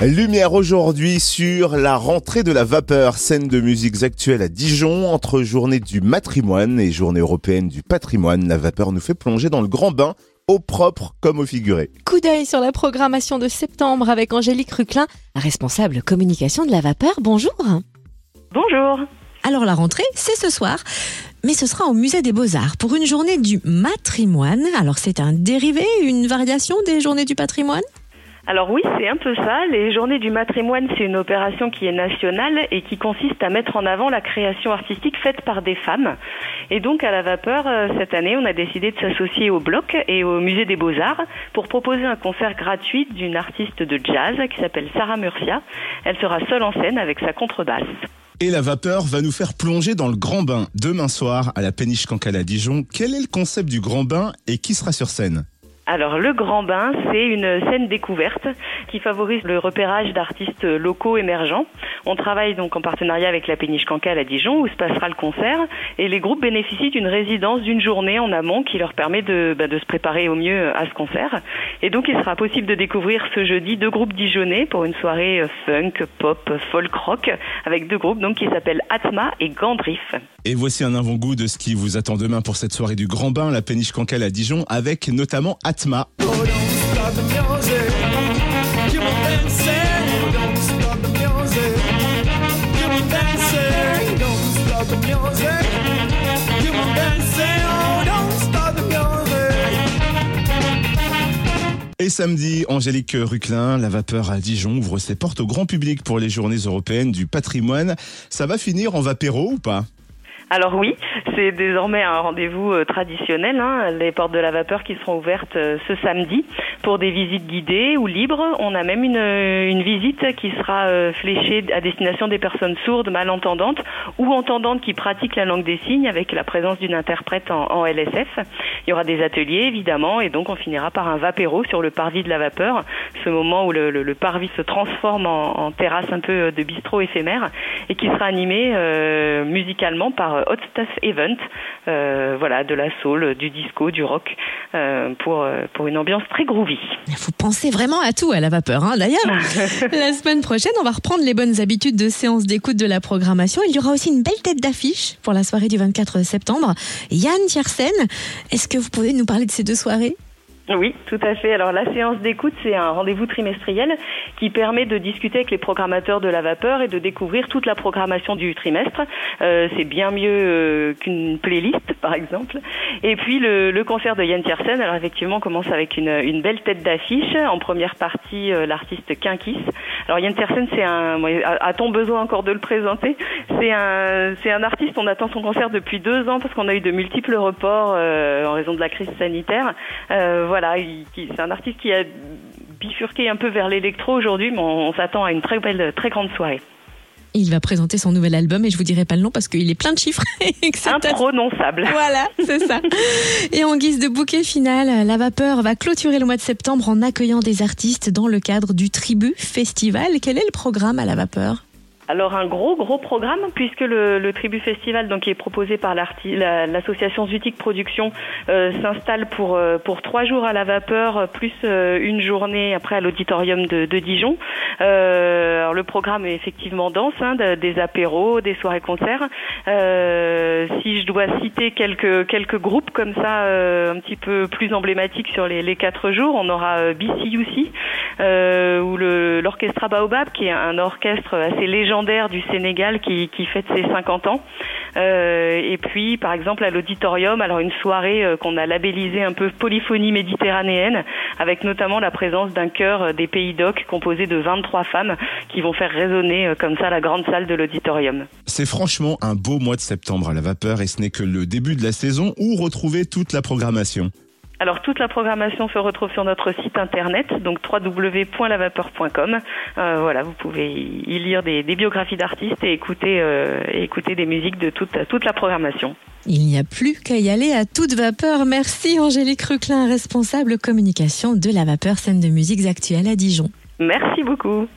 Lumière aujourd'hui sur la rentrée de la vapeur, scène de musiques actuelles à Dijon, entre journée du matrimoine et journée européenne du patrimoine. La vapeur nous fait plonger dans le grand bain, au propre comme au figuré. Coup d'œil sur la programmation de septembre avec Angélique Ruclin, responsable communication de la vapeur. Bonjour. Bonjour. Alors la rentrée, c'est ce soir, mais ce sera au musée des Beaux-Arts pour une journée du matrimoine. Alors c'est un dérivé, une variation des journées du patrimoine? Alors oui, c'est un peu ça. Les journées du matrimoine, c'est une opération qui est nationale et qui consiste à mettre en avant la création artistique faite par des femmes. Et donc à la vapeur, euh, cette année, on a décidé de s'associer au Bloc et au Musée des Beaux-Arts pour proposer un concert gratuit d'une artiste de jazz qui s'appelle Sarah Murcia. Elle sera seule en scène avec sa contrebasse. Et la vapeur va nous faire plonger dans le grand bain demain soir à la péniche Cancale à Dijon. Quel est le concept du grand bain et qui sera sur scène? Alors le Grand Bain, c'est une scène découverte qui favorise le repérage d'artistes locaux émergents. On travaille donc en partenariat avec la Péniche Cancale à Dijon où se passera le concert et les groupes bénéficient d'une résidence d'une journée en amont qui leur permet de, bah, de se préparer au mieux à ce concert. Et donc il sera possible de découvrir ce jeudi deux groupes dijonnais pour une soirée funk, pop, folk rock avec deux groupes donc qui s'appellent Atma et Gandriff. Et voici un avant-goût de ce qui vous attend demain pour cette soirée du Grand Bain, la Péniche Cancale à Dijon avec notamment Atma Et samedi, Angélique Ruclin, la vapeur à Dijon, ouvre ses portes au grand public pour les journées européennes du patrimoine. Ça va finir en vapéro ou pas? Alors oui, c'est désormais un rendez-vous euh, traditionnel, hein, les portes de la vapeur qui seront ouvertes euh, ce samedi pour des visites guidées ou libres. On a même une, euh, une visite qui sera fléchée à destination des personnes sourdes, malentendantes ou entendantes qui pratiquent la langue des signes avec la présence d'une interprète en, LSF. Il y aura des ateliers évidemment et donc on finira par un vapéro sur le parvis de la vapeur, ce moment où le, parvis se transforme en, terrasse un peu de bistrot éphémère et qui sera animé musicalement par Hot Stuff Event, euh, voilà, de la soul, du disco, du rock, euh, pour, euh, pour une ambiance très groovy. Il faut penser vraiment à tout à la vapeur. Hein. D'ailleurs, la semaine prochaine, on va reprendre les bonnes habitudes de séance d'écoute de la programmation. Il y aura aussi une belle tête d'affiche pour la soirée du 24 septembre. Yann Tiersen, est-ce que vous pouvez nous parler de ces deux soirées? Oui, tout à fait. Alors la séance d'écoute, c'est un rendez-vous trimestriel qui permet de discuter avec les programmateurs de la vapeur et de découvrir toute la programmation du trimestre. Euh, c'est bien mieux euh, qu'une playlist, par exemple. Et puis le, concert de Yann Tiersen, alors effectivement, commence avec une, belle tête d'affiche. En première partie, euh, l'artiste Kinkis. Alors Yann Tiersen, c'est un... A-t-on besoin encore de le présenter? C'est un, un artiste, on attend son concert depuis deux ans parce qu'on a eu de multiples reports en raison de la crise sanitaire c'est un artiste qui a bifurqué un peu vers l'électro aujourd'hui, mais on, s'attend à une très belle, très grande soirée. Il va présenter son nouvel album et je vous dirai pas le nom parce qu'il est plein de chiffres. Imprononçable. Voilà, c'est ça. Et en guise de bouquet final, La Vapeur va clôturer le mois de septembre en accueillant des artistes dans le cadre du Tribu Festival. Quel est le programme à La Vapeur? Alors un gros gros programme puisque le, le Tribu Festival donc qui est proposé par l'association Zutic Production euh, s'installe pour euh, pour trois jours à la vapeur plus euh, une journée après à l'auditorium de, Dijon. Alors le programme est effectivement dense, hein, des apéros, des soirées concerts. si je dois citer quelques quelques groupes comme ça un petit peu plus emblématiques sur les, les quatre jours, on aura BCUC ou l'orchestra Baobab qui est un orchestre assez léger du Sénégal qui, qui fête ses 50 ans. Euh, et puis, par exemple, à l'auditorium, alors une soirée euh, qu'on a labellisée un peu polyphonie méditerranéenne, avec notamment la présence d'un chœur euh, des Pays d'Oc composé de 23 femmes qui vont faire résonner comme ça la grande salle de l'auditorium. C'est franchement un beau mois de septembre à la vapeur et ce n'est que le début de la saison où retrouver toute la programmation. Alors toute la programmation se retrouve sur notre site internet, donc www.lavapeur.com. Euh, voilà, vous pouvez y lire des, biographies d'artistes et écouter, euh, écouter des musiques de toute, toute la programmation. Il n'y a plus qu'à y aller à toute vapeur. Merci Angélique Ruclin, responsable communication de la vapeur scène de musiques actuelles à Dijon. Merci beaucoup.